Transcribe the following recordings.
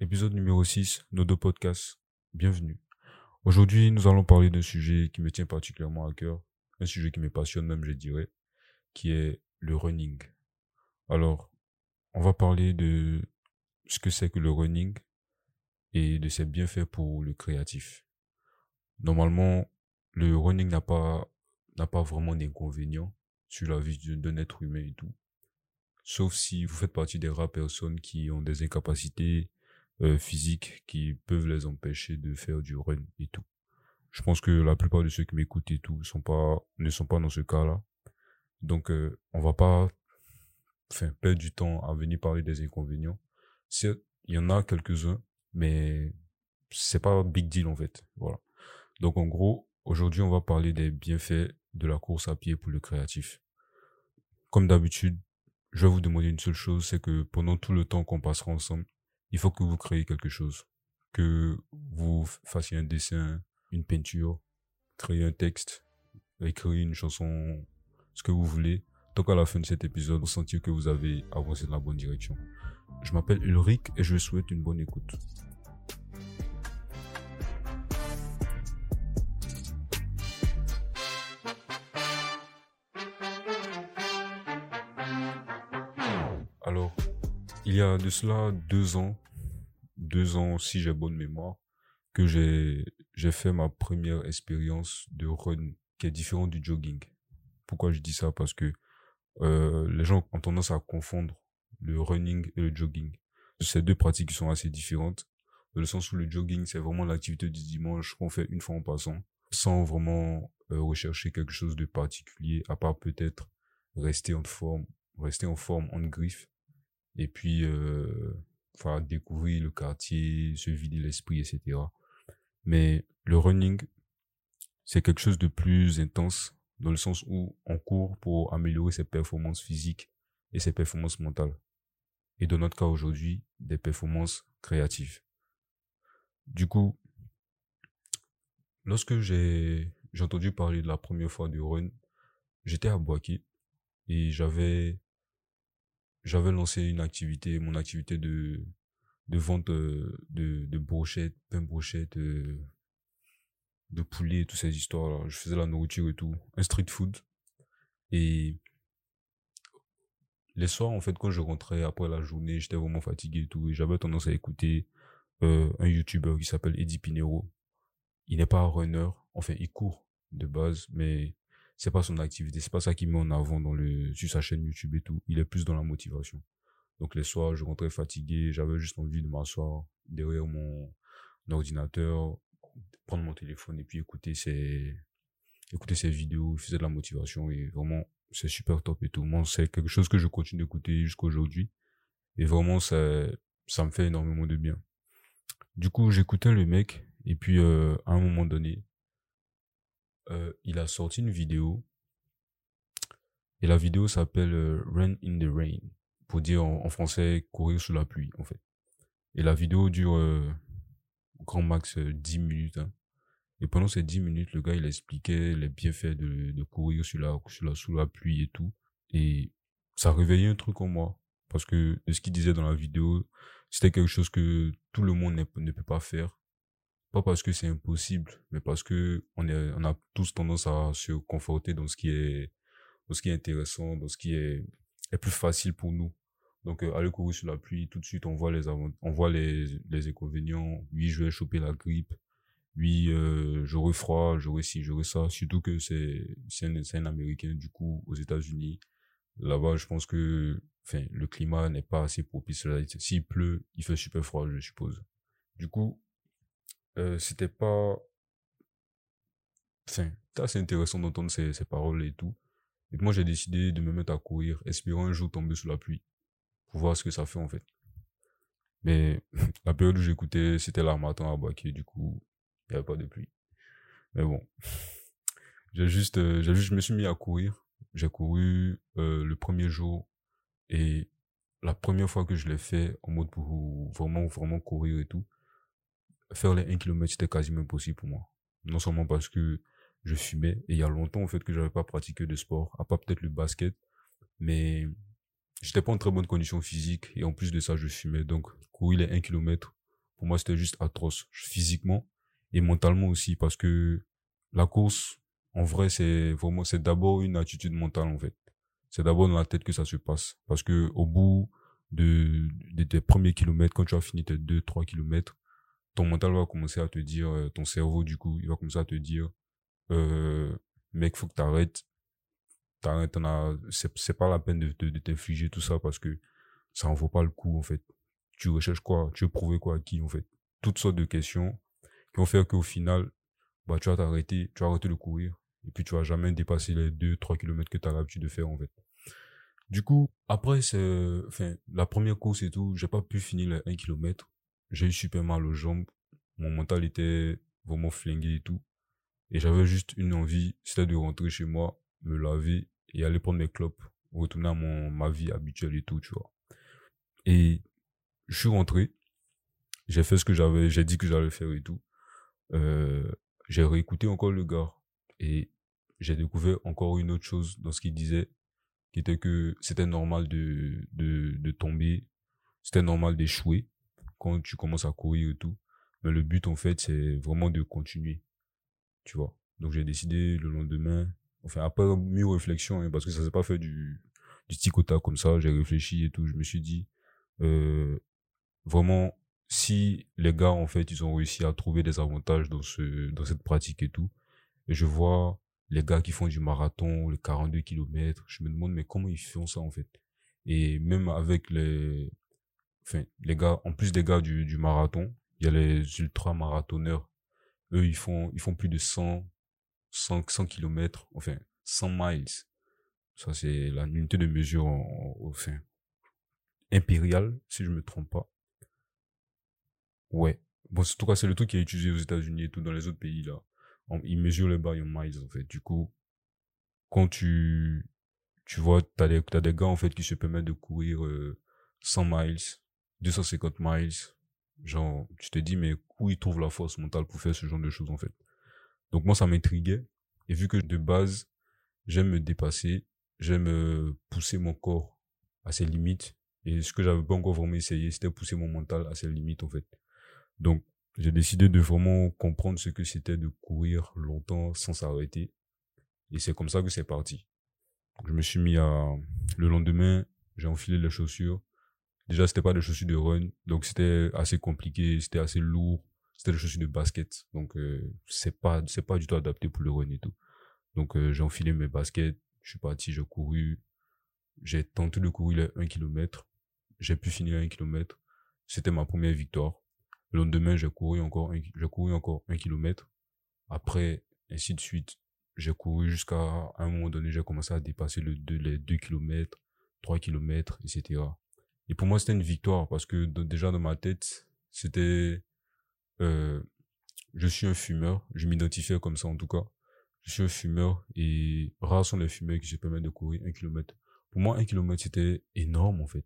épisode numéro 6, nos deux podcasts. Bienvenue. Aujourd'hui, nous allons parler d'un sujet qui me tient particulièrement à cœur, un sujet qui me passionne même, je dirais, qui est le running. Alors, on va parler de ce que c'est que le running et de ses bienfaits pour le créatif. Normalement, le running n'a pas, n'a pas vraiment d'inconvénients sur la vie d'un être humain et tout. Sauf si vous faites partie des rares personnes qui ont des incapacités euh, physiques qui peuvent les empêcher de faire du run et tout. Je pense que la plupart de ceux qui m'écoutent et tout sont pas, ne sont pas dans ce cas-là. Donc, euh, on va pas enfin, perdre du temps à venir parler des inconvénients. il y en a quelques-uns, mais c'est pas big deal en fait. Voilà. Donc en gros, aujourd'hui, on va parler des bienfaits de la course à pied pour le créatif. Comme d'habitude, je vais vous demander une seule chose, c'est que pendant tout le temps qu'on passera ensemble, il faut que vous créez quelque chose. Que vous fassiez un dessin, une peinture, créer un texte, écrire une chanson, ce que vous voulez. Tant qu'à la fin de cet épisode, vous sentir que vous avez avancé dans la bonne direction. Je m'appelle Ulrich et je vous souhaite une bonne écoute. Alors, il y a de cela deux ans, deux ans si j'ai bonne mémoire, que j'ai j'ai fait ma première expérience de run qui est différente du jogging. Pourquoi je dis ça? Parce que euh, les gens ont tendance à confondre le running et le jogging. Ces deux pratiques sont assez différentes, dans le sens où le jogging, c'est vraiment l'activité du dimanche qu'on fait une fois en passant, sans vraiment euh, rechercher quelque chose de particulier, à part peut-être rester en forme, rester en forme, en griffe, et puis euh, enfin, découvrir le quartier, se vider l'esprit, etc. Mais le running, c'est quelque chose de plus intense dans le sens où on court pour améliorer ses performances physiques et ses performances mentales. Et dans notre cas aujourd'hui, des performances créatives. Du coup, lorsque j'ai entendu parler de la première fois du run, j'étais à Boaké et j'avais j'avais lancé une activité, mon activité de vente euh, de, de brochettes, pain brochettes, euh, de poulet, toutes ces histoires-là. Je faisais la nourriture et tout, un street food. Et les soirs, en fait, quand je rentrais après la journée, j'étais vraiment fatigué et tout. Et j'avais tendance à écouter euh, un YouTuber qui s'appelle Eddie Pinero. Il n'est pas un runner. Enfin, il court de base, mais c'est pas son activité. C'est pas ça qu'il met en avant dans le, sur sa chaîne YouTube et tout. Il est plus dans la motivation. Donc les soirs, je rentrais fatigué, j'avais juste envie de m'asseoir derrière mon ordinateur, prendre mon téléphone et puis écouter ses, écouter ses vidéos, il faisait de la motivation et vraiment, c'est super top et tout. Moi, c'est quelque chose que je continue d'écouter jusqu'à aujourd'hui. Et vraiment, ça, ça me fait énormément de bien. Du coup, j'écoutais le mec et puis euh, à un moment donné, euh, il a sorti une vidéo et la vidéo s'appelle euh, Run in the Rain pour dire en, français courir sous la pluie en fait. Et la vidéo dure euh, grand max 10 euh, minutes. Hein. Et pendant ces 10 minutes, le gars il expliquait les bienfaits de, de courir sous la pluie et tout. Et ça réveillait un truc en moi parce que ce qu'il disait dans la vidéo, c'était quelque chose que tout le monde ne peut pas faire. Pas parce que c'est impossible, mais parce que on est on a tous tendance à se conforter dans ce qui est dans ce qui est intéressant, dans ce qui est plus facile pour nous. Donc, euh, aller courir sur la pluie, tout de suite, on voit les on voit les, les inconvénients. Oui, je vais choper la grippe. Oui, euh, j'aurai froid, j'aurai ci, j'aurai ça. Surtout que c'est, c'est un, un Américain, du coup, aux États-Unis. Là-bas, je pense que, enfin, le climat n'est pas assez propice. S'il pleut, il fait super froid, je suppose. Du coup, euh, c'était pas, enfin, c'est assez intéressant d'entendre ces, ces paroles et tout. Et moi, j'ai décidé de me mettre à courir, espérant un jour tomber sous la pluie, pour voir ce que ça fait en fait. Mais la période où j'écoutais, c'était l'armatan à Baké, du coup, il n'y avait pas de pluie. Mais bon, j'ai juste, euh, juste, je me suis mis à courir. J'ai couru euh, le premier jour et la première fois que je l'ai fait en mode pour vraiment, vraiment courir et tout, faire les 1 km, c'était quasiment impossible pour moi. Non seulement parce que je fumais. Et il y a longtemps, en fait, que j'avais pas pratiqué de sport, à part peut-être le basket. Mais j'étais pas en très bonne condition physique. Et en plus de ça, je fumais. Donc, courir les 1 km, pour moi, c'était juste atroce, physiquement et mentalement aussi, parce que la course, en vrai, c'est vraiment, c'est d'abord une attitude mentale, en fait. C'est d'abord dans la tête que ça se passe. Parce que au bout de, de tes premiers kilomètres, quand tu as fini tes deux, trois kilomètres, ton mental va commencer à te dire, euh, ton cerveau, du coup, il va commencer à te dire, euh, mec, faut que t'arrêtes. T'arrêtes, c'est, c'est pas la peine de, t'infliger tout ça parce que ça en vaut pas le coup, en fait. Tu recherches quoi? Tu veux prouver quoi à qui, en fait? Toutes sortes de questions qui vont faire qu'au final, bah, tu vas t'arrêter, tu vas arrêter de courir. Et puis, tu vas jamais dépasser les 2-3 kilomètres que tu as l'habitude de faire, en fait. Du coup, après, c'est, enfin, la première course et tout, j'ai pas pu finir les 1 km. J'ai eu super mal aux jambes. Mon mental était vraiment flingué et tout. Et j'avais juste une envie, c'était de rentrer chez moi, me laver et aller prendre mes clopes, retourner à mon, ma vie habituelle et tout, tu vois. Et je suis rentré, j'ai fait ce que j'avais, j'ai dit que j'allais faire et tout. Euh, j'ai réécouté encore le gars et j'ai découvert encore une autre chose dans ce qu'il disait, qui était que c'était normal de, de, de tomber, c'était normal d'échouer quand tu commences à courir et tout. Mais le but, en fait, c'est vraiment de continuer tu vois. Donc j'ai décidé le lendemain, enfin après mieux réflexion, hein, parce que ça s'est pas fait du, du tic-au-tac comme ça, j'ai réfléchi et tout, je me suis dit, euh, vraiment, si les gars, en fait, ils ont réussi à trouver des avantages dans ce, dans cette pratique et tout, et je vois les gars qui font du marathon, les 42 km, je me demande, mais comment ils font ça, en fait? Et même avec les, enfin, les gars, en plus des gars du, du marathon, il y a les ultra-marathonneurs eux, ils font, ils font plus de 100, 100, 100 km, enfin, 100 miles. Ça, c'est la unité de mesure en, enfin, impériale, si je me trompe pas. Ouais. Bon, en tout cas, c'est le truc qui est utilisé aux États-Unis et tout dans les autres pays, là. ils mesurent les barres en miles, en fait. Du coup, quand tu, tu vois, t'as des, t'as des gars, en fait, qui se permettent de courir 100 euh, miles, 250 miles, Genre, tu te dis, mais où il trouve la force mentale pour faire ce genre de choses, en fait? Donc moi, ça m'intriguait. Et vu que de base, j'aime me dépasser, j'aime euh, pousser mon corps à ses limites. Et ce que j'avais pas encore vraiment essayé, c'était pousser mon mental à ses limites, en fait. Donc, j'ai décidé de vraiment comprendre ce que c'était de courir longtemps sans s'arrêter. Et c'est comme ça que c'est parti. je me suis mis à, le lendemain, j'ai enfilé les chaussures, Déjà, c'était pas des chaussures de run, donc c'était assez compliqué, c'était assez lourd. C'était des chaussures de basket, donc euh, c'est pas c'est pas du tout adapté pour le run et tout. Donc euh, j'ai enfilé mes baskets, je suis parti, j'ai couru, j'ai tenté de courir les 1 km, j'ai pu finir un km. C'était ma première victoire. Le lendemain, j'ai couru encore j'ai couru encore un km. Après, ainsi de suite, j'ai couru jusqu'à un moment donné, j'ai commencé à dépasser le les 2 km, 3 km, etc. Et pour moi, c'était une victoire parce que déjà dans ma tête, c'était, euh, je suis un fumeur. Je m'identifiais comme ça en tout cas. Je suis un fumeur et rares sont les fumeurs qui se permettent de courir un kilomètre. Pour moi, un kilomètre, c'était énorme en fait.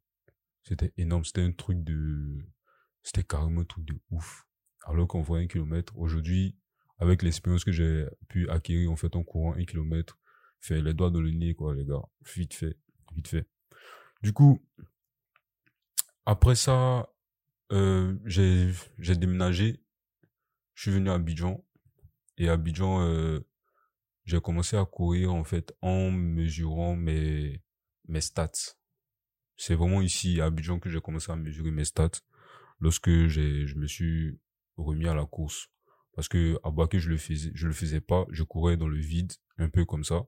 C'était énorme. C'était un truc de, c'était carrément un truc de ouf. Alors qu'on voit un kilomètre, aujourd'hui, avec l'expérience que j'ai pu acquérir en fait en courant un kilomètre, faire les doigts dans le nez quoi les gars, vite fait, vite fait. Du coup, après ça, euh, j'ai déménagé. Je suis venu à Abidjan. Et à Abidjan, euh, j'ai commencé à courir en fait en mesurant mes mes stats. C'est vraiment ici à Abidjan que j'ai commencé à mesurer mes stats lorsque j'ai je me suis remis à la course parce que à Boaké je le faisais je le faisais pas, je courais dans le vide un peu comme ça.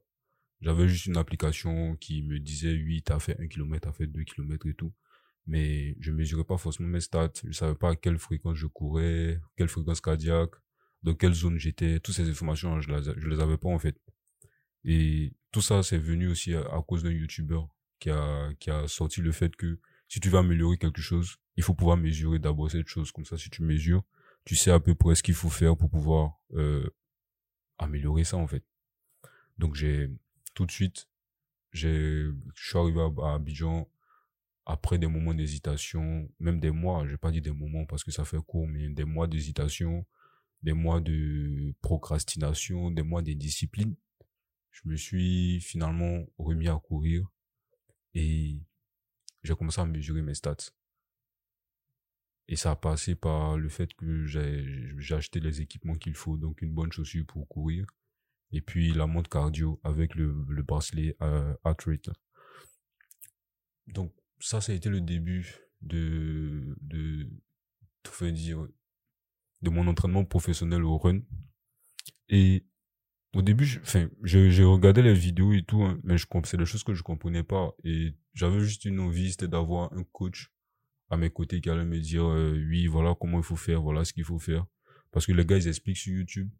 J'avais juste une application qui me disait oui, t'as fait un kilomètre, t'as fait deux kilomètres et tout mais je mesurais pas forcément mes stats. Je savais pas à quelle fréquence je courais, quelle fréquence cardiaque, dans quelle zone j'étais. Toutes ces informations, je les, les avais pas en fait. Et tout ça, c'est venu aussi à, cause d'un YouTuber qui a, qui a sorti le fait que si tu veux améliorer quelque chose, il faut pouvoir mesurer d'abord cette chose. Comme ça, si tu mesures, tu sais à peu près ce qu'il faut faire pour pouvoir euh, améliorer ça en fait. Donc j'ai tout de suite, j'ai, je suis arrivé à Abidjan après des moments d'hésitation, même des mois, je vais pas dire des moments parce que ça fait court, mais des mois d'hésitation, des mois de procrastination, des mois d'indiscipline, je me suis finalement remis à courir et j'ai commencé à mesurer mes stats. Et ça a passé par le fait que j'ai acheté les équipements qu'il faut, donc une bonne chaussure pour courir, et puis la montre cardio avec le, le bracelet euh, heart rate. Donc ça, ça a été le début de, de, de, dire, de mon entraînement professionnel au run. Et au début, enfin, j'ai regardé les vidéos et tout, hein, mais je c'est des choses que je comprenais pas. Et j'avais juste une envie, c'était d'avoir un coach à mes côtés qui allait me dire, euh, oui, voilà comment il faut faire, voilà ce qu'il faut faire. Parce que les gars, ils expliquent sur YouTube,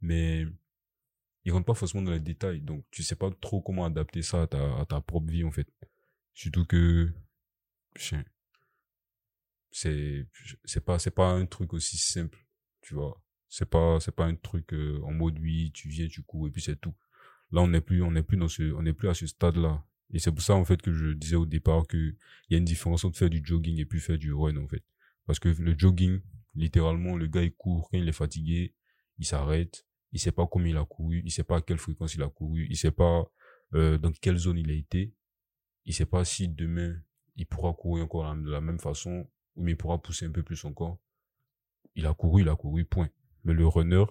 mais ils rentrent pas forcément dans les détails. Donc, tu sais pas trop comment adapter ça à ta, à ta propre vie, en fait. Surtout que, c'est, c'est pas, c'est pas un truc aussi simple, tu vois. C'est pas, c'est pas un truc euh, en mode oui, tu viens, tu cours et puis c'est tout. Là, on n'est plus, on n'est plus dans ce, on n'est plus à ce stade-là. Et c'est pour ça, en fait, que je disais au départ que il y a une différence entre faire du jogging et puis faire du run, en fait. Parce que le jogging, littéralement, le gars, il court, quand il est fatigué, il s'arrête, il sait pas combien il a couru, il sait pas à quelle fréquence il a couru, il sait pas euh, dans quelle zone il a été, il sait pas si demain, il pourra courir encore de la même façon, ou il pourra pousser un peu plus encore. Il a couru, il a couru, point. Mais le runner,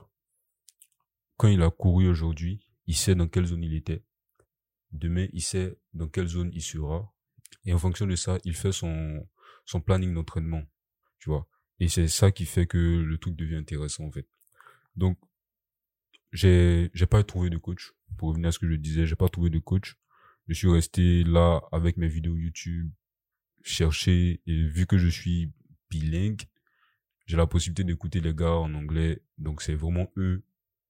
quand il a couru aujourd'hui, il sait dans quelle zone il était. Demain, il sait dans quelle zone il sera. Et en fonction de ça, il fait son, son planning d'entraînement. Tu vois. Et c'est ça qui fait que le truc devient intéressant, en fait. Donc, j'ai, j'ai pas trouvé de coach. Pour revenir à ce que je disais, j'ai pas trouvé de coach. Je suis resté là avec mes vidéos YouTube, chercher, et vu que je suis bilingue, j'ai la possibilité d'écouter les gars en anglais. Donc c'est vraiment eux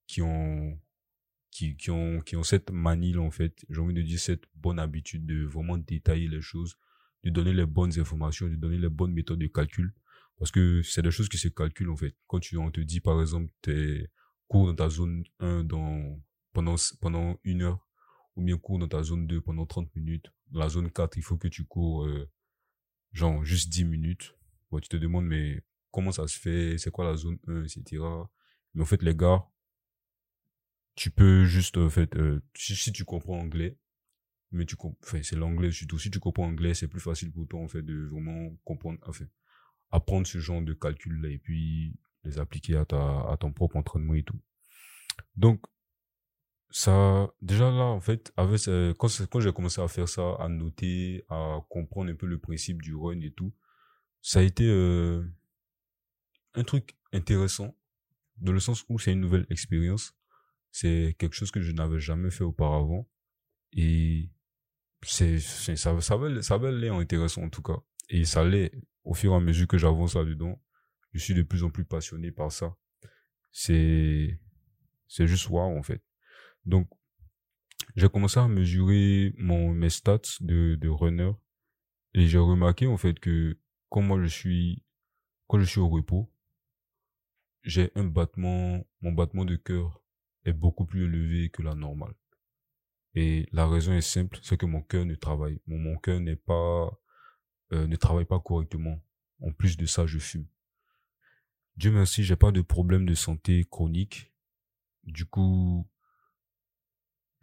qui ont qui, qui ont qui ont cette manie en fait. J'ai envie de dire cette bonne habitude de vraiment détailler les choses de donner les bonnes informations de donner les bonnes méthodes de calcul. Parce que c'est des choses qui se calculent en fait. Quand tu on te dit par exemple t'es cours dans ta zone 1 dans pendant pendant une heure ou bien cours dans ta zone 2 pendant 30 minutes la zone 4 il faut que tu cours euh, genre juste 10 minutes tu te demandes mais comment ça se fait, c'est quoi la zone 1, etc. Mais en fait, les gars, tu peux juste, en fait, euh, si, tu comprends anglais, mais tu enfin, c'est l'anglais surtout. Si tu comprends anglais, c'est plus facile pour toi, en fait, de vraiment comprendre, enfin, apprendre ce genre de calcul-là et puis les appliquer à ta, à ton propre entraînement et tout. Donc, ça, déjà là, en fait, avec, quand, quand j'ai commencé à faire ça, à noter, à comprendre un peu le principe du run et tout, ça a été, euh, un truc intéressant, dans le sens où c'est une nouvelle expérience. C'est quelque chose que je n'avais jamais fait auparavant. Et c'est, ça, ça avait, ça avait l'air intéressant en tout cas. Et ça l'est au fur et à mesure que j'avance là-dedans. Je suis de plus en plus passionné par ça. C'est, c'est juste wow, en fait. Donc, j'ai commencé à mesurer mon, mes stats de, de runner. Et j'ai remarqué, en fait, que quand moi je suis, quand je suis au repos, j'ai un battement, mon battement de cœur est beaucoup plus élevé que la normale. Et la raison est simple, c'est que mon cœur ne travaille, mon, mon cœur n'est pas, euh, ne travaille pas correctement. En plus de ça, je fume. Dieu merci, j'ai pas de problème de santé chronique. Du coup,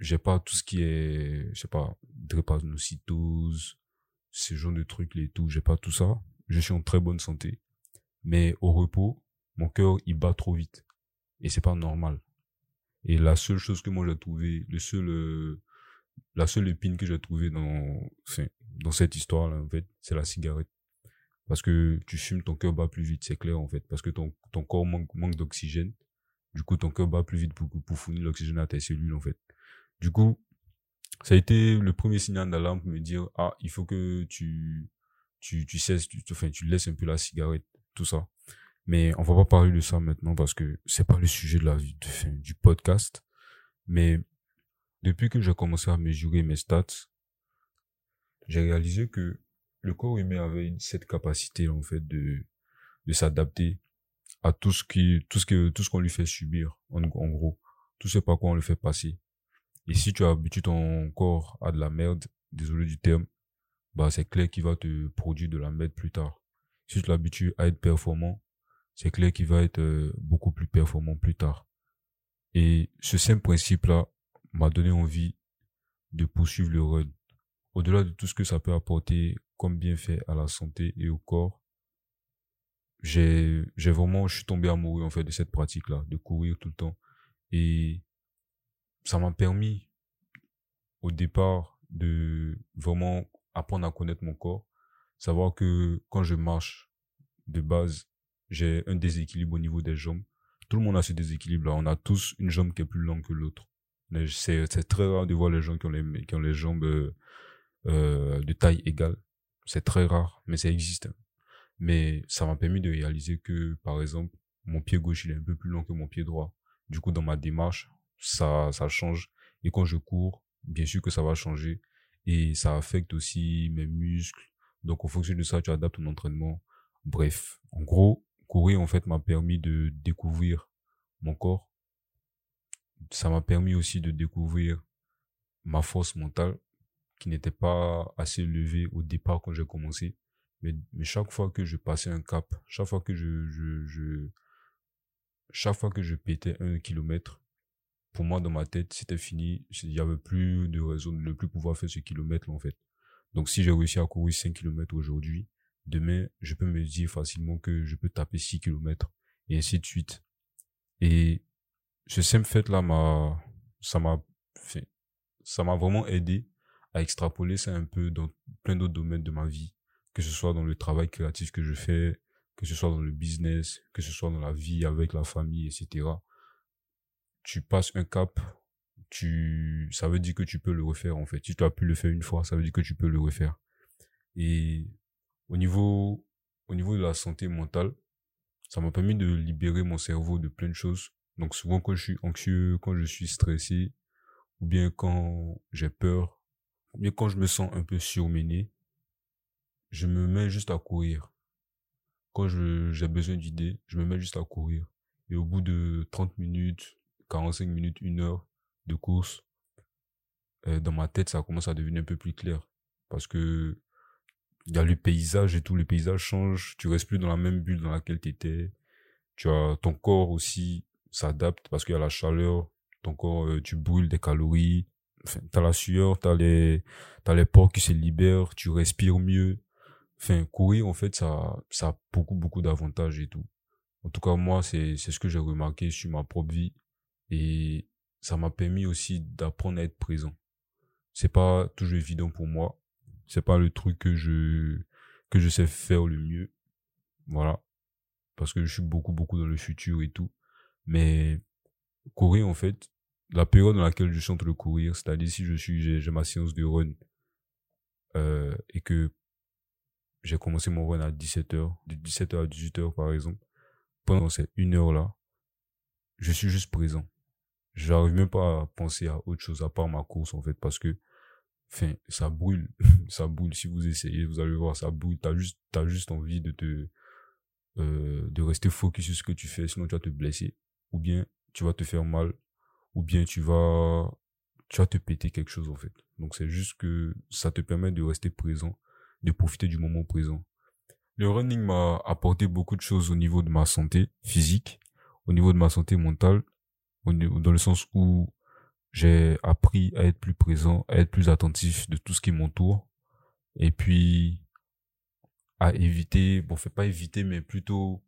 j'ai pas tout ce qui est, je sais pas, drépanocytose, ce genre de trucs, les tout, j'ai pas tout ça. Je suis en très bonne santé. Mais au repos, mon cœur il bat trop vite et c'est pas normal. Et la seule chose que moi j'ai trouvé, le seul, euh, la seule épine que j'ai trouvé dans, enfin, dans cette histoire là en fait, c'est la cigarette. Parce que tu fumes, ton cœur bat plus vite, c'est clair en fait, parce que ton ton corps manque manque d'oxygène. Du coup, ton cœur bat plus vite pour pour fournir l'oxygène à tes cellules en fait. Du coup, ça a été le premier signal d'alarme pour me dire ah il faut que tu tu tu cesses, tu, enfin tu laisses un peu la cigarette, tout ça. Mais on va pas parler de ça maintenant parce que c'est pas le sujet de la de, du podcast. Mais depuis que j'ai commencé à mesurer mes stats, j'ai réalisé que le corps humain avait cette capacité en fait de de s'adapter à tout ce qui tout ce que tout ce qu'on lui fait subir en, en gros tout ce par quoi on le fait passer et si tu habitues ton corps à de la merde désolé du terme bah c'est clair qu'il va te produire de la merde plus tard si tu l'habitues à être performant c'est clair qu'il va être euh, beaucoup plus performant plus tard. Et ce simple principe-là m'a donné envie de poursuivre le run. Au-delà de tout ce que ça peut apporter comme bienfait à la santé et au corps, j'ai, vraiment, je suis tombé amoureux, en fait, de cette pratique-là, de courir tout le temps. Et ça m'a permis, au départ, de vraiment apprendre à connaître mon corps. Savoir que quand je marche, de base, j'ai un déséquilibre au niveau des jambes. Tout le monde a ce déséquilibre-là. On a tous une jambe qui est plus longue que l'autre. C'est, très rare de voir les gens qui ont les, qui ont les jambes euh, euh de taille égale. C'est très rare, mais ça existe. Mais ça m'a permis de réaliser que, par exemple, mon pied gauche, il est un peu plus long que mon pied droit. Du coup, dans ma démarche, ça, ça change. Et quand je cours, bien sûr que ça va changer. Et ça affecte aussi mes muscles. Donc, en fonction de ça, tu adaptes ton entraînement. Bref, en gros, courir, en fait, m'a permis de découvrir mon corps. Ça m'a permis aussi de découvrir ma force mentale qui n'était pas assez élevée au départ quand j'ai commencé. Mais, mais chaque fois que je passais un cap, chaque fois que je, chaque fois que je pétais un kilomètre, pour moi, dans ma tête, c'était fini. Il y avait plus de raison de ne plus pouvoir faire ce kilomètre, en fait. Donc, si j'ai réussi à courir 5 kilomètres aujourd'hui, demain, je peux me dire facilement que je peux taper 6 kilomètres et ainsi de suite. Et ce simple fait-là m'a, ça m'a ça m'a vraiment aidé à extrapoler ça un peu dans plein d'autres domaines de ma vie, que ce soit dans le travail créatif que je fais, que ce soit dans le business, que ce soit dans la vie avec la famille, etc. Tu passes un cap, tu, ça veut dire que tu peux le refaire, en fait. Si tu as pu le faire une fois, ça veut dire que tu peux le refaire. Et au niveau, au niveau de la santé mentale, ça m'a permis de libérer mon cerveau de plein de choses. Donc souvent quand je suis anxieux, quand je suis stressé, ou bien quand j'ai peur, ou bien quand je me sens un peu surmené, je me mets juste à courir. Quand j'ai besoin d'idées, je me mets juste à courir. Et au bout de 30 minutes, 45 minutes, une heure de course, euh, dans ma tête, ça commence à devenir un peu plus clair. Parce que il y a le paysage et tout, le paysage change, tu restes plus dans la même bulle dans laquelle tu étais. Tu as ton corps aussi s'adapte parce qu'il y a la chaleur, ton corps euh, tu brûles des calories, enfin, tu as la sueur, tu as les t'as les pores qui se libèrent, tu respires mieux. Enfin, courir en fait ça ça a beaucoup beaucoup d'avantages et tout. En tout cas, moi c'est ce que j'ai remarqué sur ma propre vie et ça m'a permis aussi d'apprendre à être présent. C'est pas toujours évident pour moi. C'est pas le truc que je que je sais faire le mieux. Voilà. Parce que je suis beaucoup beaucoup dans le futur et tout. Mais courir en fait la période dans laquelle je train de courir c'est-à-dire si je suis j'ai ma séance de run euh, et que j'ai commencé mon run à 17h de 17h à 18h par exemple pendant cette une heure là je suis juste présent j'arrive même pas à penser à autre chose à part ma course en fait parce que ça brûle ça brûle. Si vous essayez vous allez voir ça brûle. T'as juste t'as juste envie de te euh, de rester focus sur ce que tu fais sinon tu vas te blesser. Ou bien tu vas te faire mal. Ou bien tu vas tu vas te péter quelque chose en fait. Donc c'est juste que ça te permet de rester présent de profiter du moment présent. Le running m'a apporté beaucoup de choses au niveau de ma santé physique au niveau de ma santé mentale dans le sens où j'ai appris à être plus présent, à être plus attentif de tout ce qui m'entoure. Et puis, à éviter, bon, fait pas éviter, mais plutôt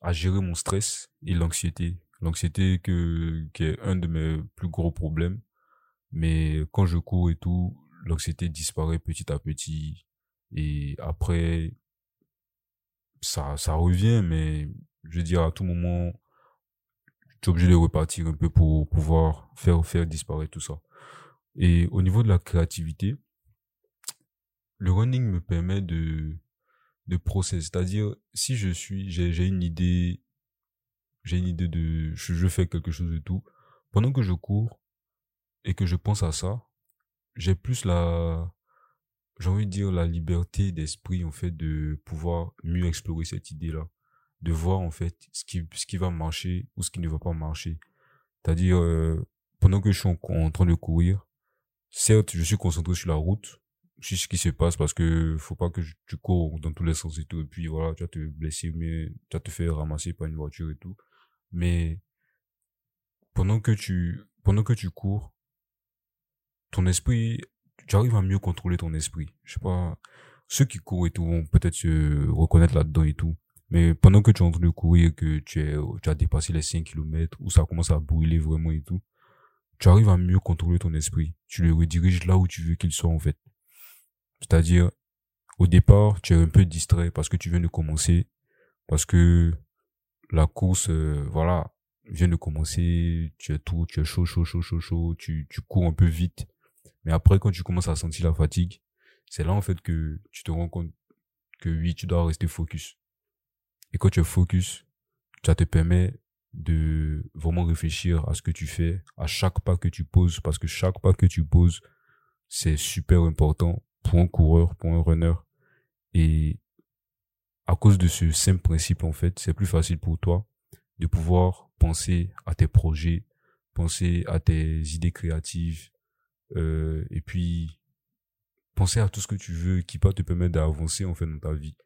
à gérer mon stress et l'anxiété. L'anxiété que, qui est un de mes plus gros problèmes. Mais quand je cours et tout, l'anxiété disparaît petit à petit. Et après, ça, ça revient, mais je veux dire, à tout moment, tu obligé de repartir un peu pour pouvoir faire, faire disparaître tout ça. Et au niveau de la créativité, le running me permet de, de process. C'est-à-dire, si je suis, j'ai, j'ai une idée, j'ai une idée de, je, je fais quelque chose de tout. Pendant que je cours et que je pense à ça, j'ai plus la, j'ai envie de dire la liberté d'esprit, en fait, de pouvoir mieux explorer cette idée-là de voir en fait ce qui ce qui va marcher ou ce qui ne va pas marcher. C'est-à-dire euh, pendant que je suis en, train de courir certes je suis concentré sur la route sur ce qui se passe parce que faut pas que tu cours dans tous les sens et tout et puis voilà tu vas te blesser mais tu vas te faire ramasser par une voiture et tout. Mais pendant que tu pendant que tu cours ton esprit tu arrives à mieux contrôler ton esprit. Je sais pas ceux qui courent et tout vont peut-être se reconnaître là-dedans et tout Mais pendant que tu es en train de courir, que tu, es, tu as dépassé les 5 km, où ça commence à brûler vraiment et tout, tu arrives à mieux contrôler ton esprit. Tu le rediriges là où tu veux qu'il soit, en fait. C'est-à-dire, au départ, tu es un peu distrait parce que tu viens de commencer, parce que la course, euh, voilà, vient de commencer, tu es tout, tu es chaud, chaud, chaud, chaud, chaud, tu cours un peu vite. Mais après, quand tu commences à sentir la fatigue, c'est là, en fait, que tu te rends compte que oui, tu dois rester focus. Et quand tu es focus, ça te permet de vraiment réfléchir à ce que tu fais, à chaque pas que tu poses, parce que chaque pas que tu poses, c'est super important pour un coureur, pour un runner. Et à cause de ce simple principe, en fait, c'est plus facile pour toi de pouvoir penser à tes projets, penser à tes idées créatives, euh, et puis penser à tout ce que tu veux qui peut te permettre d'avancer en fait dans ta vie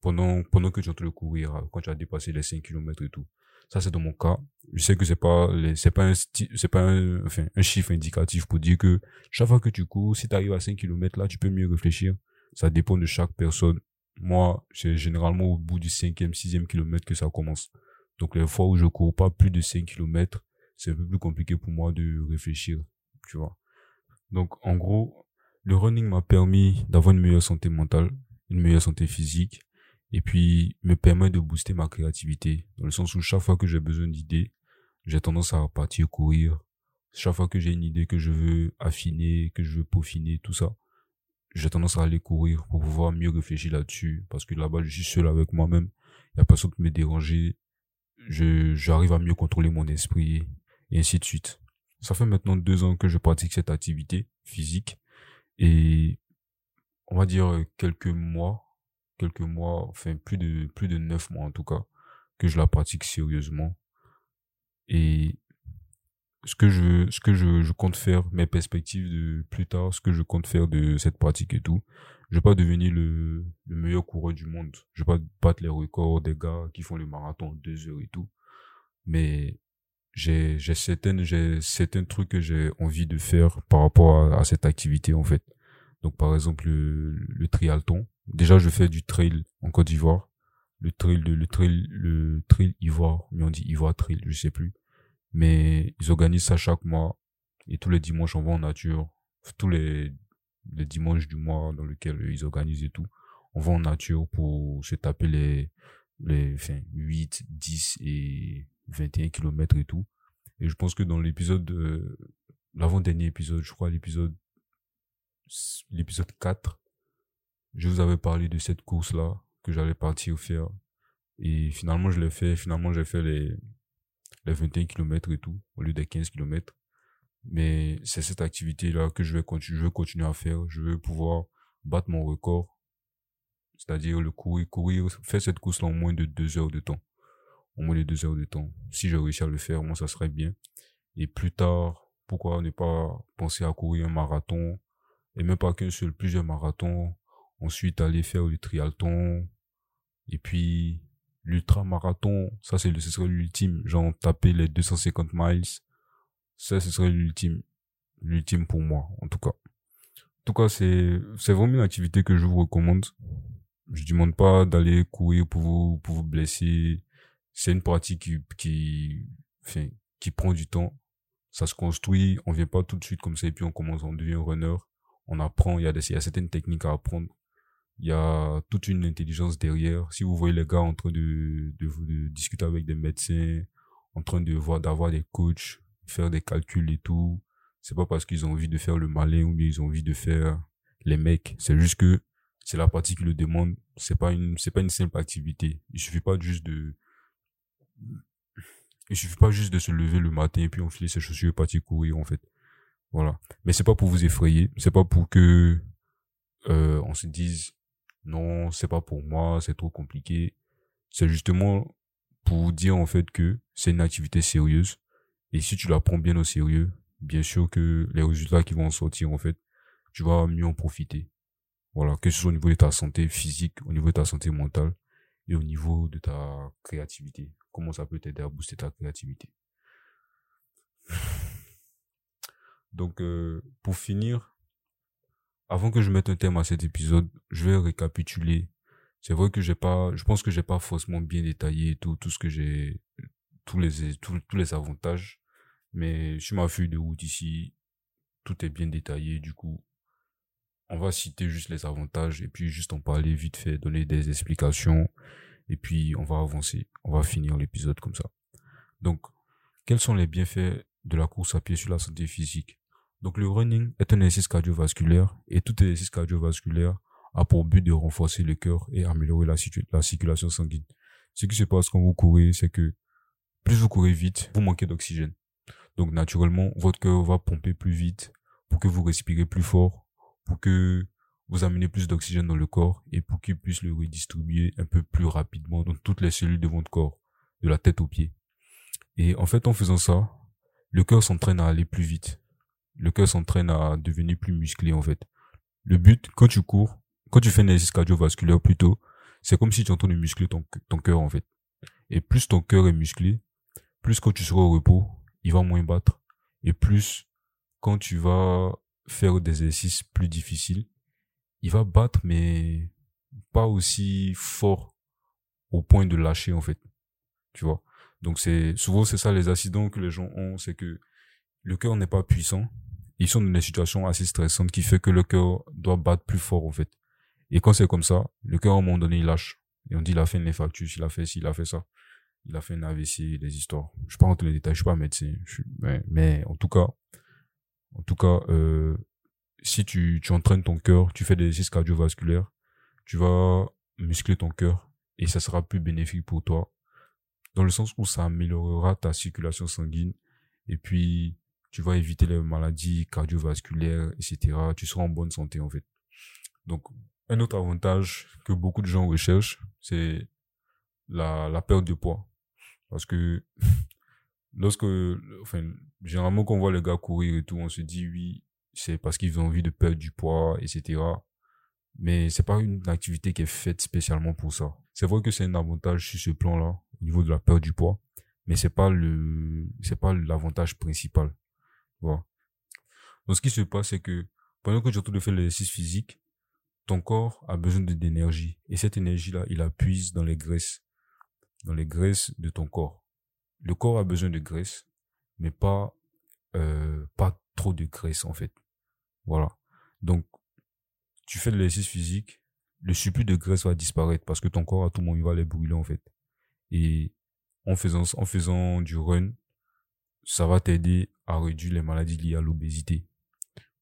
pendant pendant que tu es en train de courir, quand tu as dépassé les 5 km et tout. Ça c'est dans mon cas. Je sais que c'est pas c'est pas un c'est pas un, enfin un chiffre indicatif pour dire que chaque fois que tu cours, si tu arrives à 5 km là, tu peux mieux réfléchir. Ça dépend de chaque personne. Moi, c'est généralement au bout du cinquième, sixième kilomètre que ça commence. Donc les fois où je cours pas plus de 5 km, c'est un peu plus compliqué pour moi de réfléchir, tu vois. Donc en gros, le running m'a permis d'avoir une meilleure santé mentale, une meilleure santé physique, et puis me permet de booster ma créativité, dans le sens où chaque fois que j'ai besoin d'idées, j'ai tendance à partir courir. Chaque fois que j'ai une idée que je veux affiner, que je veux peaufiner, tout ça, j'ai tendance à aller courir pour pouvoir mieux réfléchir là-dessus, parce que là-bas, je suis seul avec moi-même, il n'y a personne qui me déranger, je, j'arrive à mieux contrôler mon esprit, et ainsi de suite. Ça fait maintenant deux ans que je pratique cette activité physique, et on va dire quelques mois, quelques mois, enfin plus de, plus de neuf mois en tout cas, que je la pratique sérieusement. Et ce que je, ce que je, je compte faire, mes perspectives de plus tard, ce que je compte faire de cette pratique et tout. Je vais pas devenir le, le meilleur coureur du monde. Je vais pas battre les records des gars qui font le marathon en deux heures et tout. Mais j'ai, j'ai certaines, j'ai certains trucs que j'ai envie de faire par rapport à, cette activité, en fait. Donc, par exemple, le, le triathlon. Déjà, je fais du trail en Côte d'Ivoire. Le trail, le, le trail, le trail Ivoire, mais on dit Ivoire Trail, je sais plus mais ils organisent ça chaque mois. Et tous les dimanches, on va en nature. Tous les, les dimanches du mois dans lequel ils organisent et tout. On va en nature pour se taper les, les enfin, 8, 10 et 21 kilomètres et tout. Et je pense que dans l'épisode, euh, l'avant-dernier épisode, je crois l'épisode, l'épisode 4, je vous avais parlé de cette course-là que j'allais partir faire. Et finalement, je l'ai fait. Finalement, j'ai fait les, les 21 km et tout, au lieu des 15 km. Mais c'est cette activité-là que je vais continuer, je veux continuer à faire. Je veux pouvoir battre mon record. C'est-à-dire le courir, courir, faire cette course-là en moins de deux heures de temps. En moins de deux heures de temps. Si je réussis à le faire, moi, ça serait bien. Et plus tard, pourquoi ne pas penser à courir un marathon? Et même pas qu'un seul, plusieurs marathons. Ensuite, aller faire le triathlon. Et puis, l'ultra-marathon, ça, c'est, ce serait l'ultime. Genre, taper les 250 miles. Ça, ce serait l'ultime. L'ultime pour moi, en tout cas. En tout cas, c'est, c'est vraiment une activité que je vous recommande. Je demande pas d'aller courir pour vous, pour vous blesser. C'est une pratique qui, qui, enfin, qui prend du temps. Ça se construit. On vient pas tout de suite comme ça et puis on commence, on devient runner. On apprend. Il y a des, il y a certaines techniques à apprendre il y a toute une intelligence derrière. Si vous voyez les gars en train de, de, de discuter avec des médecins, en train de voir, d'avoir des coachs, faire des calculs et tout, c'est pas parce qu'ils ont envie de faire le malin ou bien ils ont envie de faire les mecs. C'est juste que c'est la pratique qui le demande. C'est pas une, c'est pas une simple activité. Il suffit pas juste de, il suffit pas juste de se lever le matin et puis enfiler ses chaussures et partir courir, en fait. Voilà. Mais c'est pas pour vous effrayer. C'est pas pour que, euh, on se dise, non, c'est pas pour moi, c'est trop compliqué. C'est justement pour dire en fait que c'est une activité sérieuse. Et si tu la prends bien au sérieux, bien sûr que les résultats qui vont en sortir, en fait, tu vas mieux en profiter. Voilà, que ce soit au niveau de ta santé physique, au niveau de ta santé mentale et au niveau de ta créativité. Comment ça peut t'aider à booster ta créativité? Donc, euh, pour finir, avant que je mette un thème à cet épisode, je vais récapituler c'est vrai que j'ai pas, je pense que j'ai pas forcément bien détaillé tout, tout ce que j'ai, tous les, tous, tous les avantages. Mais sur ma feuille de route ici, tout est bien détaillé. Du coup, on va citer juste les avantages et puis juste en parler vite fait, donner des explications et puis on va avancer. On va finir l'épisode comme ça. Donc, quels sont les bienfaits de la course à pied sur la santé physique? Donc, le running est un exercice cardiovasculaire et tout exercice cardiovasculaire a pour but de renforcer le cœur et améliorer la, la circulation sanguine. Ce qui se passe quand vous courez, c'est que plus vous courez vite, vous manquez d'oxygène. Donc naturellement, votre cœur va pomper plus vite pour que vous respirez plus fort, pour que vous amenez plus d'oxygène dans le corps et pour qu'il puisse le redistribuer un peu plus rapidement dans toutes les cellules de votre corps, de la tête aux pieds. Et en fait, en faisant ça, le cœur s'entraîne à aller plus vite. Le cœur s'entraîne à devenir plus musclé, en fait. Le but, quand tu cours, quand tu fais un exercice cardiovasculaire plutôt, c'est comme si tu es en train de muscler ton, ton cœur, en fait. Et plus ton cœur est musclé, plus quand tu seras au repos, il va moins battre. Et plus quand tu vas faire des exercices plus difficiles, il va battre, mais pas aussi fort au point de lâcher, en fait. Tu vois? Donc c'est, souvent c'est ça les accidents que les gens ont, c'est que le cœur n'est pas puissant. Ils sont dans des situations assez stressantes qui fait que le cœur doit battre plus fort, en fait. Et quand c'est comme ça, le cœur, à un moment donné, il lâche. Et on dit, il a fait une infarctus, il a fait ci, il a fait ça. Il a fait un AVC, des histoires. Je pas tous les détails, je suis pas médecin. mais, en tout cas, en tout cas, euh, si tu, tu entraînes ton cœur, tu fais des exercices cardiovasculaires, tu vas muscler ton cœur et ça sera plus bénéfique pour toi. Dans le sens où ça améliorera ta circulation sanguine et puis tu vas éviter les maladies cardiovasculaires, etc. Tu seras en bonne santé en fait. Donc, un autre avantage que beaucoup de gens recherchent, c'est la, la perte de poids. Parce que lorsque, enfin, généralement quand on voit les gars courir et tout, on se dit oui, c'est parce qu'ils ont envie de perdre du poids, etc. Mais c'est pas une activité qui est faite spécialement pour ça. C'est vrai que c'est un avantage sur ce plan-là, au niveau de la perte du poids, mais c'est pas le, c'est pas l'avantage principal. Voilà. Donc ce qui se passe, c'est que pendant que tu es en train de faire l'exercice physique, ton corps a besoin d'énergie. Et cette énergie-là, il la puise dans les graisses. Dans les graisses de ton corps. Le corps a besoin de graisse, mais pas, euh, pas trop de graisse, en fait. Voilà. Donc, tu fais de l'exercice physique, le surplus de graisse va disparaître parce que ton corps, à tout moment, il va les brûler, en fait. Et en faisant, en faisant du run, ça va t'aider à réduire les maladies liées à l'obésité.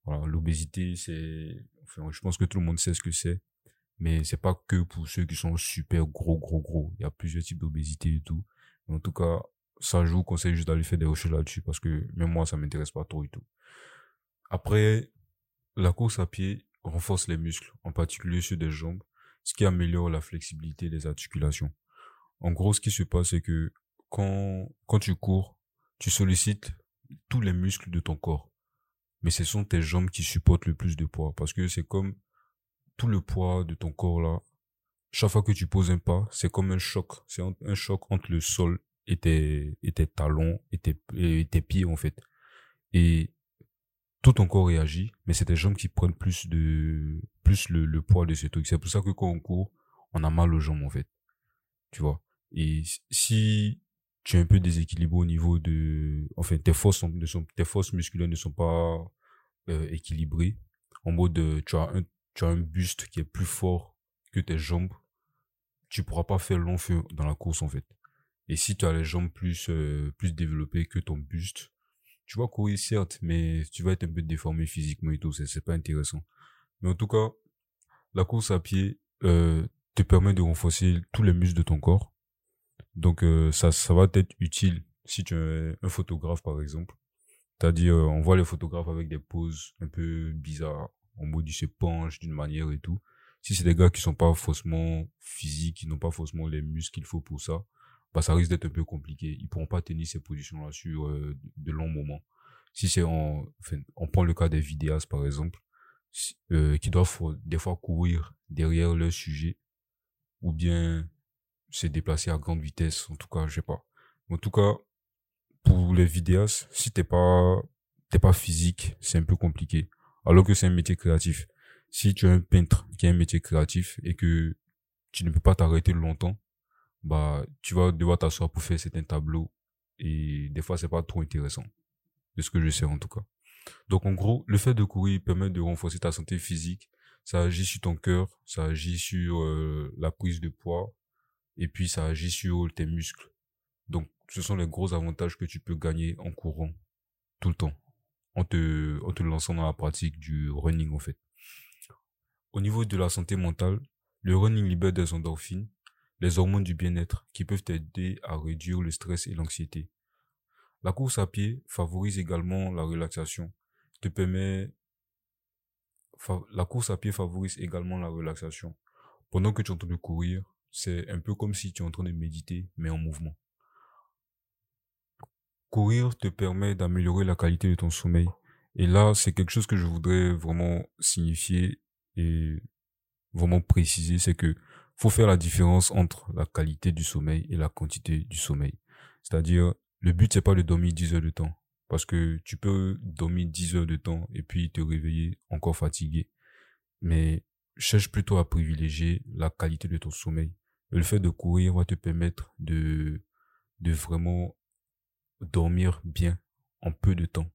Voilà, l'obésité, c'est, enfin, je pense que tout le monde sait ce que c'est, mais c'est pas que pour ceux qui sont super gros, gros, gros. Il y a plusieurs types d'obésité et tout. en tout cas, ça, je vous conseille juste d'aller faire des recherches là-dessus parce que même moi, ça m'intéresse pas trop et tout. Après, la course à pied renforce les muscles, en particulier ceux des jambes, ce qui améliore la flexibilité des articulations. En gros, ce qui se passe, c'est que quand, quand tu cours, tu sollicites tous les muscles de ton corps mais ce sont tes jambes qui supportent le plus de poids parce que c'est comme tout le poids de ton corps là. Chaque fois que tu poses un pas, c'est comme un choc. C'est un choc entre le sol et tes, et tes talons et tes, et tes pieds en fait. Et tout ton corps réagit, mais c'est tes jambes qui prennent plus de plus le, le poids de ce truc. C'est pour ça que quand on court, on a mal aux jambes en fait. Tu vois? Et si tu es un peu déséquilibré au niveau de, enfin, tes forces sont, tes forces musculaires ne sont pas euh, équilibrées. En mode, euh, tu as un, tu as un buste qui est plus fort que tes jambes. Tu pourras pas faire long feu dans la course, en fait. Et si tu as les jambes plus, euh, plus développées que ton buste, tu vas courir, certes, mais tu vas être un peu déformé physiquement et tout. C'est, c'est pas intéressant. Mais en tout cas, la course à pied, euh, te permet de renforcer tous les muscles de ton corps donc euh, ça, ça va être utile si tu es un photographe par exemple. C'est-à-dire, on voit les photographes avec des poses un peu bizarres, en mode ils se penchent d'une manière et tout. Si c'est des gars qui sont pas forcément physiques, qui n'ont pas forcément les muscles qu'il faut pour ça, bah ça risque d'être un peu compliqué. Ils pourront pas tenir ces positions-là sur euh, de longs moments. Si c'est en, enfin, on prend le cas des vidéastes par exemple, euh, qui doivent des fois courir derrière leur sujet, ou bien se déplacer à grande vitesse. En tout cas, je sais pas. En tout cas, pour les vidéastes, si t'es pas, t'es pas physique, c'est un peu compliqué. Alors que c'est un métier créatif. Si tu es un peintre qui a un métier créatif et que tu ne peux pas t'arrêter longtemps, bah, tu vas devoir t'asseoir pour faire certains tableaux. Et des fois, c'est pas trop intéressant. De ce que je sais, en tout cas. Donc, en gros, le fait de courir permet de renforcer ta santé physique. Ça agit sur ton cœur, ça agit sur euh, la prise de poids, et puis ça agit sur tes muscles. Donc, ce sont les gros avantages que tu peux gagner en courant tout le temps, en te, en te lançant dans la pratique du running, en fait. Au niveau de la santé mentale, le running libère des endorphines, les hormones du bien-être qui peuvent t'aider à réduire le stress et l'anxiété. La course à pied favorise également la relaxation, te permet la course à pied favorise également la relaxation. Pendant que tu es en train de courir, c'est un peu comme si tu es en train de méditer, mais en mouvement. Courir te permet d'améliorer la qualité de ton sommeil. Et là, c'est quelque chose que je voudrais vraiment signifier et vraiment préciser, c'est que faut faire la différence entre la qualité du sommeil et la quantité du sommeil. C'est-à-dire, le but c'est pas de dormir 10 heures de temps. Parce que tu peux dormir 10 heures de temps et puis te réveiller encore fatigué. Mais cherche plutôt à privilégier la qualité de ton sommeil. Le fait de courir va te permettre de, vraiment dormir bien en peu de temps.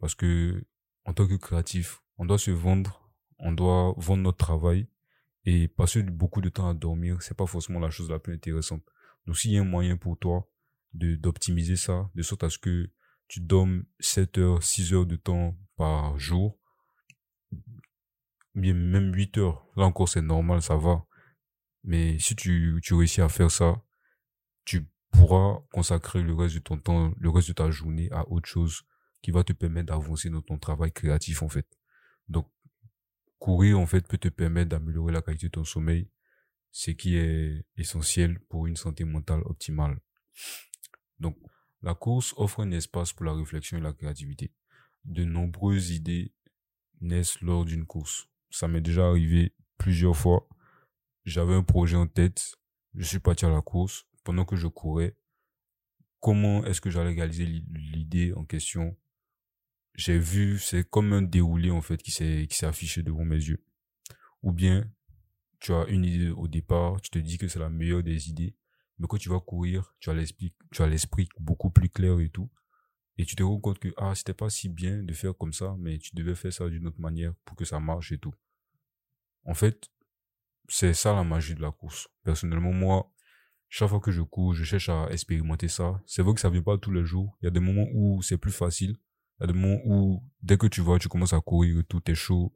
Parce que, en tant que créatif, on doit se vendre, on doit vendre notre travail et passer beaucoup de temps à dormir, c'est pas forcément la chose la plus intéressante. Donc, s'il y a un moyen pour toi de, d'optimiser ça, de sorte à ce que tu dormes 7 heures, 6 heures de temps par jour, bien même 8 heures, là encore c'est normal, ça va. Mais si tu, tu réussis à faire ça, tu pourras consacrer le reste de ton temps, le reste de ta journée à autre chose qui va te permettre d'avancer dans ton travail créatif en fait. Donc courir en fait peut te permettre d'améliorer la qualité de ton sommeil, ce qui est essentiel pour une santé mentale optimale. Donc la course offre un espace pour la réflexion et la créativité. De nombreuses idées naissent lors d'une course. Ça m'est déjà arrivé plusieurs fois. J'avais un projet en tête, je suis parti à la course. Pendant que je courais, comment est-ce que j'allais réaliser l'idée en question? J'ai vu, c'est comme un déroulé en fait qui s'est affiché devant mes yeux. Ou bien tu as une idée au départ, tu te dis que c'est la meilleure des idées, mais quand tu vas courir, tu as l'esprit, tu as l'esprit beaucoup plus clair et tout. Et tu te rends compte que, ah, c'était pas si bien de faire comme ça, mais tu devais faire ça d'une autre manière pour que ça marche et tout. En fait, c'est ça la magie de la course. Personnellement, moi, chaque fois que je cours, je cherche à expérimenter ça. C'est vrai que ça vient pas tous les jours. Il y a des moments où c'est plus facile. Il y a des moments où, dès que tu vois, tu commences à courir tout, t'es chaud.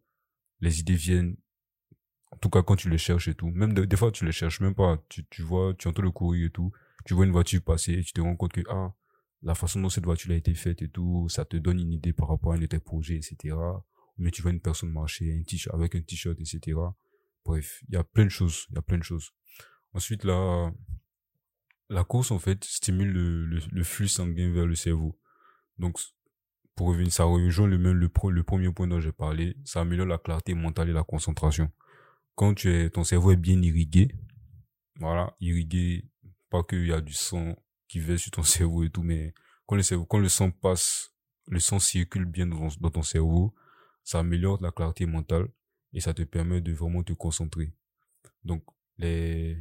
Les idées viennent en tout cas, quand tu les cherches et tout. Même des fois, tu les cherches même pas. Tu, tu vois, tu entends le courir et tout. Tu vois une voiture passer et tu te rends compte que, ah, la façon dont cette voiture a été faite et tout, ça te donne une idée par rapport à un de tes projets, etc. Mais tu vois une personne marcher un avec un t-shirt, etc. Bref, il y a plein de choses. Il y a plein de choses. Ensuite, là, la course, en fait, stimule le, le, flux sanguin vers le cerveau. Donc, pour revenir, ça rejoint le même, le, le premier point dont j'ai parlé. Ça améliore la clarté mentale et la concentration quand tu es, ton cerveau est bien irrigué, voilà, irrigué, pas qu'il y a du sang qui va sur ton cerveau et tout, mais quand le cerveau, quand le sang passe, le sang circule bien dans, dans ton cerveau, ça améliore la clarté mentale et ça te permet de vraiment te concentrer. Donc, les,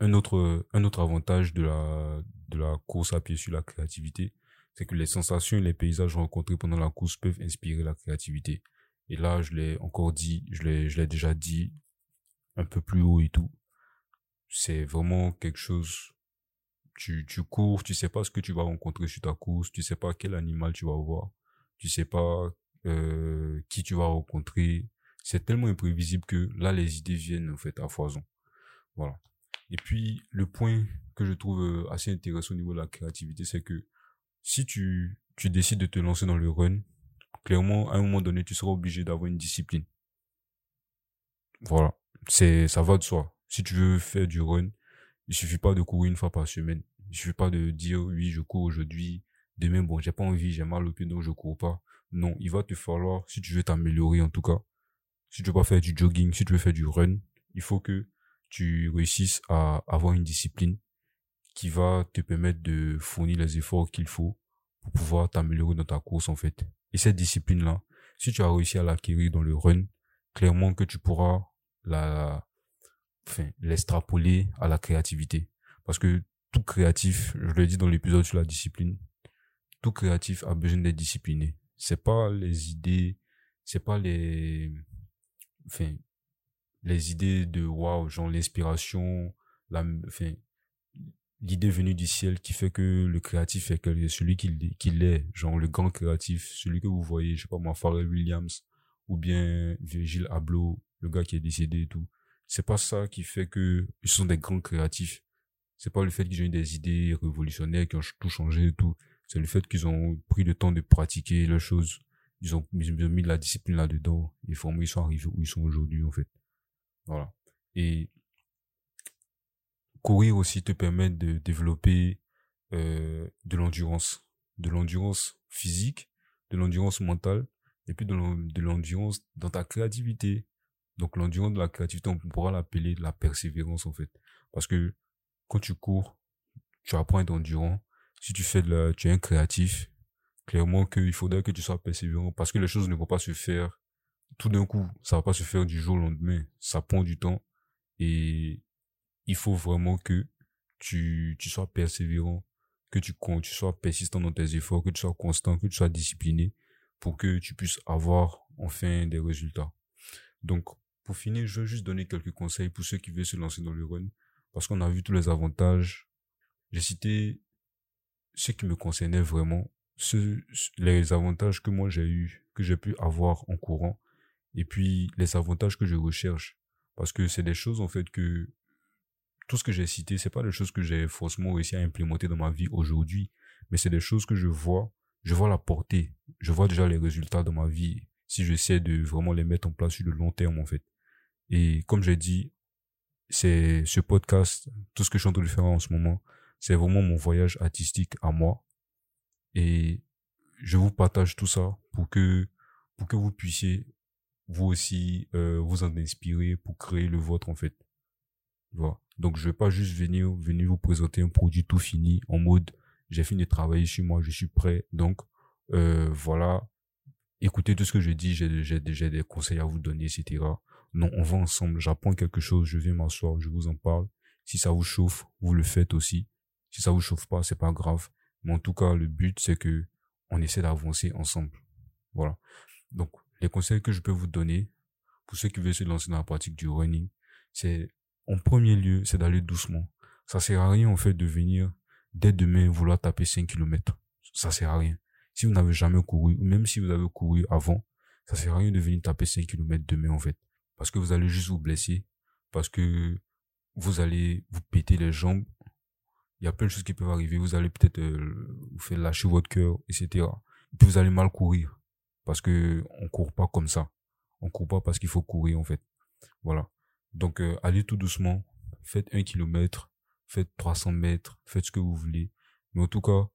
un autre, un autre avantage de la, de la course à pied sur la créativité, c'est que les sensations et les paysages rencontrés pendant la course peuvent inspirer la créativité. Et là, je l'ai encore dit, je l'ai, je l'ai déjà dit un peu plus haut et tout. C'est vraiment quelque chose, tu, tu cours, tu sais pas ce que tu vas rencontrer sur ta course, tu sais pas quel animal tu vas voir, tu sais pas euh, qui tu vas rencontrer. C'est tellement imprévisible que là, les idées viennent en fait à foison. Voilà. Et puis, le point que je trouve euh, assez intéressant au niveau de la créativité, c'est que si tu, tu décides de te lancer dans le run, clairement, à un moment donné, tu seras obligé d'avoir une discipline. Voilà. C'est, ça va de soi. Si tu veux faire du run, il suffit pas de courir une fois par semaine. Il suffit pas de dire, oui, je cours aujourd'hui. Demain, bon, j'ai pas envie, j'ai mal au pied, donc je cours pas. Non, il va te falloir, si tu veux t'améliorer, en tout cas, si tu veux pas faire du jogging, si tu veux faire du run, il faut que tu réussisses à avoir une discipline qui va te permettre de fournir les efforts qu'il faut pour pouvoir t'améliorer dans ta course, en fait. Et cette discipline-là, si tu as réussi à l'acquérir dans le run, clairement que tu pourras la, enfin, l'extrapoler à la créativité. Parce que tout créatif, je l'ai dit dans l'épisode sur la discipline, tout créatif a besoin d'être discipliné. C'est pas les idées, c'est pas les, enfin, les idées de waouh, genre l'inspiration, la, enfin, l'idée venue du ciel qui fait que le créatif est celui qu'il est, genre le grand créatif, celui que vous voyez, je sais pas moi, Pharrell Williams, ou bien Virgil Abloh, le gars qui est décédé et tout. C'est pas ça qui fait que ils sont des grands créatifs. C'est pas le fait qu'ils ont eu des idées révolutionnaires qui ont tout changé et tout. C'est le fait qu'ils ont pris le temps de pratiquer les choses. Ils ont, mis de la discipline là-dedans. Et ils sont arrivés où ils sont aujourd'hui, en fait. Voilà. Et courir aussi te permet de développer euh, de l'endurance, de l'endurance physique, de l'endurance mentale, et puis de l'endurance dans ta créativité. Donc l'endurance de la créativité, on pourra l'appeler la persévérance en fait, parce que quand tu cours, tu apprends à être endurant. Si tu fais de la, tu es un créatif, clairement qu'il faudrait que tu sois persévérant, parce que les choses ne vont pas se faire tout d'un coup. Ça va pas se faire du jour au lendemain. Ça prend du temps et il faut vraiment que tu, tu sois persévérant, que tu, tu sois persistant dans tes efforts, que tu sois constant, que tu sois discipliné pour que tu puisses avoir enfin des résultats. Donc, pour finir, je veux juste donner quelques conseils pour ceux qui veulent se lancer dans le run, parce qu'on a vu tous les avantages. J'ai cité ce qui me concernait vraiment, ce, les avantages que moi j'ai eu, que j'ai pu avoir en courant, et puis les avantages que je recherche, parce que c'est des choses en fait que tout ce que j'ai cité, c'est pas des choses que j'ai forcément réussi à implémenter dans ma vie aujourd'hui, mais c'est des choses que je vois, je vois la portée, je vois déjà les résultats dans ma vie si j'essaie de vraiment les mettre en place sur le long terme en fait. Et comme j'ai dit, c'est ce podcast, tout ce que je suis en train de faire en ce moment, c'est vraiment mon voyage artistique à moi. Et je vous partage tout ça pour que pour que vous puissiez vous aussi euh, vous en inspirer pour créer le vôtre en fait. Voilà. Donc, je vais pas juste venir, venir vous présenter un produit tout fini en mode, j'ai fini de travailler sur moi, je suis prêt. Donc, euh, voilà. Écoutez tout ce que je dis, j'ai, des conseils à vous donner, etc. Non, on va ensemble, j'apprends quelque chose, je viens m'asseoir, je vous en parle. Si ça vous chauffe, vous le faites aussi. Si ça vous chauffe pas, c'est pas grave. Mais en tout cas, le but, c'est que on essaie d'avancer ensemble. Voilà. Donc, les conseils que je peux vous donner, pour ceux qui veulent se lancer dans la pratique du running, c'est en premier lieu, c'est d'aller doucement. Ça sert à rien, en fait, de venir dès demain vouloir taper 5 km. Ça sert à rien. Si vous n'avez jamais couru, ou même si vous avez couru avant, ça sert à rien de venir taper 5 km demain, en fait. Parce que vous allez juste vous blesser. Parce que vous allez vous péter les jambes. Il y a plein de choses qui peuvent arriver. Vous allez peut-être euh, vous faire lâcher votre cœur, etc. Et puis vous allez mal courir. Parce que on court pas comme ça. On court pas parce qu'il faut courir, en fait. Voilà. Donc, euh, allez tout doucement. Faites un kilomètre, faites 300 mètres, faites ce que vous voulez. Mais en tout cas,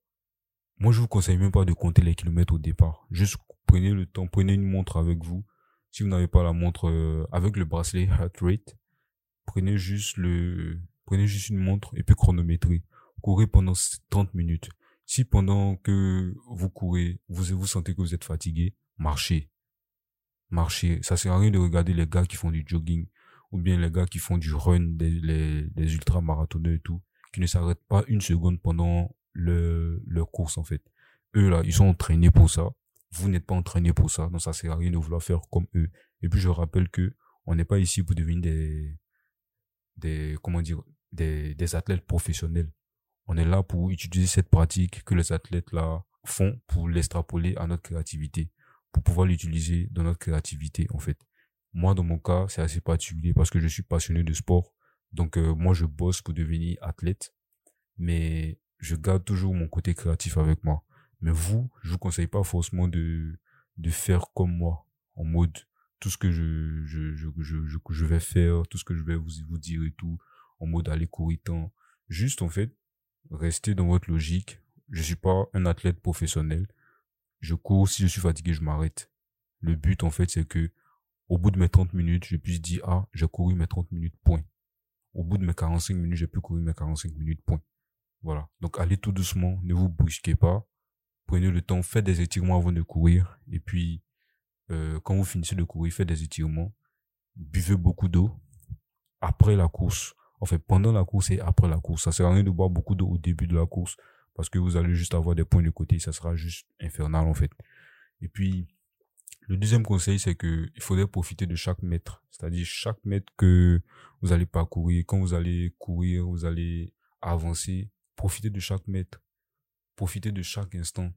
moi, je vous conseille même pas de compter les kilomètres au départ. Juste prenez le temps, prenez une montre avec vous. Si vous n'avez pas la montre euh, avec le bracelet heart rate, prenez juste le, prenez juste une montre et puis chronométrez. Courez pendant 30 minutes. Si pendant que vous courez, vous vous sentez que vous êtes fatigué, marchez. Marchez. Ça sert à rien de regarder les gars qui font du jogging ou bien les gars qui font du run, des, ultra-marathoneurs et tout, qui ne s'arrêtent pas une seconde pendant le, leur course, en fait. Eux, là, ils sont entraînés pour ça. Vous n'êtes pas entraînés pour ça. Donc, ça sert à rien de vouloir faire comme eux. Et puis, je rappelle que on n'est pas ici pour devenir des, des, comment dire, des, des athlètes professionnels. On est là pour utiliser cette pratique que les athlètes là font pour l'extrapoler à notre créativité, pour pouvoir l'utiliser dans notre créativité en fait. Moi, dans mon cas, c'est assez particulier parce que je suis passionné de sport. Donc, euh, moi, je bosse pour devenir athlète, mais je garde toujours mon côté créatif avec moi. Mais vous, je vous conseille pas forcément de, de faire comme moi, en mode tout ce que je, je, je, je, je, vais faire, tout ce que je vais vous, vous dire et tout, en mode aller courir tant. Juste, en fait, restez dans votre logique. Je suis pas un athlète professionnel. Je cours, si je suis fatigué, je m'arrête. Le but, en fait, c'est que au bout de mes 30 minutes, je puisse dire, ah, j'ai couru mes 30 minutes, point. Au bout de mes 45 minutes, j'ai pu courir mes 45 minutes, point. Voilà. Donc, allez tout doucement, ne vous brusquez pas. Prenez le temps, faites des étirements avant de courir. Et puis, euh, quand vous finissez de courir, faites des étirements. buvez beaucoup d'eau après la course. En fait, pendant la course et après la course. Ça sert à rien de boire beaucoup d'eau au début de la course parce que vous allez juste avoir des points de côté. Ça sera juste infernal, en fait. Et puis, le deuxième conseil, c'est que il faudrait profiter de chaque mètre. C'est-à-dire chaque mètre que vous allez parcourir, quand vous allez courir, vous allez avancer, profitez de chaque mètre. Profitez de chaque instant.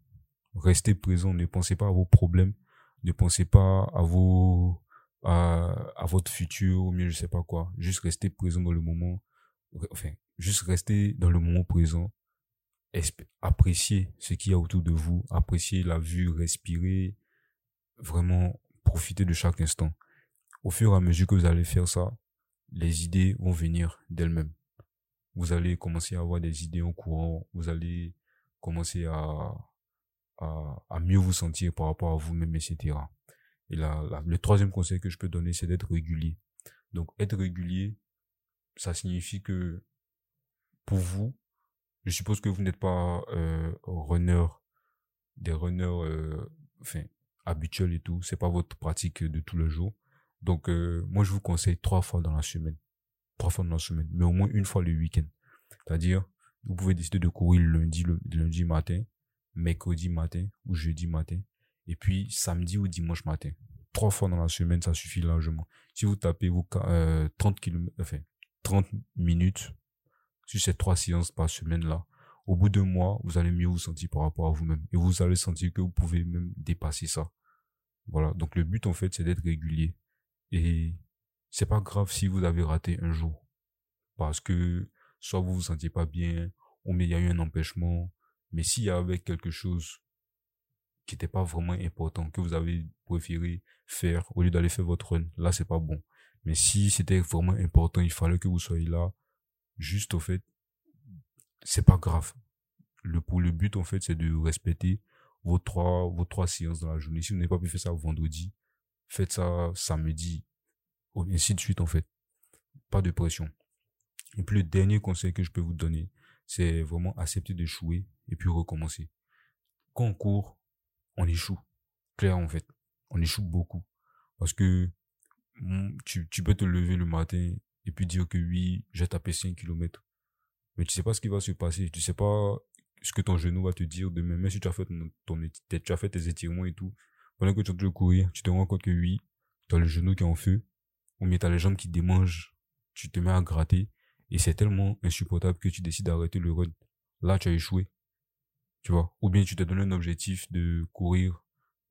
Restez présent. Ne pensez pas à vos problèmes. Ne pensez pas à vos, à, votre futur ou mieux, je sais pas quoi. Juste restez présent dans le moment. Enfin, juste restez dans le moment présent. Appréciez ce qu'il y a autour de vous. Appréciez la vue, respirez. Vraiment, profitez de chaque instant. Au fur et à mesure que vous allez faire ça, les idées vont venir d'elles-mêmes. Vous allez commencer à avoir des idées en courant. Vous allez commencer à, à, à mieux vous sentir par rapport à vous-même, etc. Et le troisième conseil que je peux donner, c'est d'être régulier. Donc, être régulier, ça signifie que pour vous, je suppose que vous n'êtes pas euh, runner, des runners, euh, habituels et tout. C'est pas votre pratique de tous les jours. Donc, euh, moi, je vous conseille trois fois dans la semaine. Trois fois dans la semaine, mais au moins une fois le week-end. C'est-à-dire, vous pouvez décider de courir lundi, le lundi matin, mercredi matin ou jeudi matin et puis samedi ou dimanche matin. Trois fois dans la semaine, ça suffit largement. Si vous tapez vous, euh, 30 km, enfin, 30 minutes sur ces trois séances par semaine là, au bout d'un mois, vous allez mieux vous sentir par rapport à vous-même. Et vous allez sentir que vous pouvez même dépasser ça. Voilà. Donc le but, en fait, c'est d'être régulier. Et c'est pas grave si vous avez raté un jour. Parce que soit vous vous sentiez pas bien, ou mais il y a eu un empêchement. Mais s'il y avait quelque chose qui n'était pas vraiment important, que vous avez préféré faire au lieu d'aller faire votre run, là c'est pas bon. Mais si c'était vraiment important, il fallait que vous soyez là, juste au fait, c'est pas grave. Le, pour le but en fait, c'est de respecter vos trois, vos trois séances dans la journée. Si vous n'avez pas pu faire ça vendredi, faites ça samedi, ainsi de suite en fait. Pas de pression. Et puis le dernier conseil que je peux vous donner, c'est vraiment accepter d'échouer et puis recommencer. Quand on court, on échoue. Clair, en fait. On échoue beaucoup. Parce que mm, tu, peux te lever le matin et puis dire que oui, j'ai tapé 5 km. Mais tu sais pas ce qui va se passer. Tu sais pas ce que ton genou va te dire demain. Même si tu as fait ton, tu as fait tes étirements et tout. Pendant que tu es en train courir, tu te rends compte que oui, tu as le genou qui est en feu. Ou bien tu as les jambes qui démangent. Tu te mets à gratter. Et c'est tellement insupportable que tu décides d'arrêter le run. Là, tu as échoué tu vois. Ou bien tu t'es donné un objectif de courir,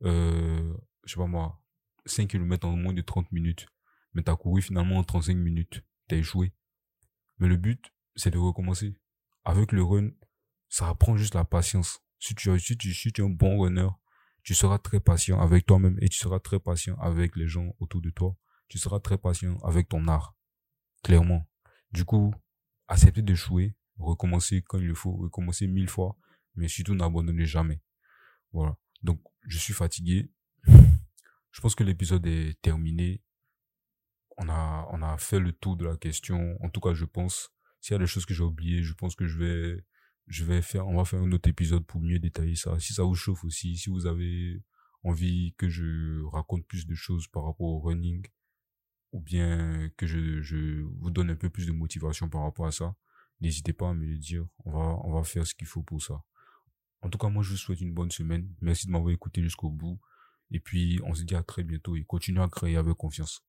euh, je sais pas moi, 5 km en moins de 30 minutes. Mais tu as couru finalement en 35 minutes. Tu as échoué. Mais le but, c'est de recommencer. Avec le run, ça apprend juste la patience. Si tu, si tu, si tu es un bon runner, tu seras très patient avec toi-même et tu seras très patient avec les gens autour de toi. Tu seras très patient avec ton art. Clairement. Du coup, accepter d'échouer, recommencer quand il le faut, recommencer mille fois mais surtout n'abandonnez jamais. Voilà. Donc, je suis fatigué. Je pense que l'épisode est terminé. On a, on a fait le tour de la question. En tout cas, je pense. S'il y a des choses que j'ai oubliées, je pense que je vais, je vais faire, on va faire un autre épisode pour mieux détailler ça. Si ça vous chauffe aussi, si vous avez envie que je raconte plus de choses par rapport au running, ou bien que je, je vous donne un peu plus de motivation par rapport à ça, n'hésitez pas à me le dire. On va, on va faire ce qu'il faut pour ça. En tout cas, moi, je vous souhaite une bonne semaine. Merci de m'avoir écouté jusqu'au bout. Et puis, on se dit à très bientôt et continuez à créer avec confiance.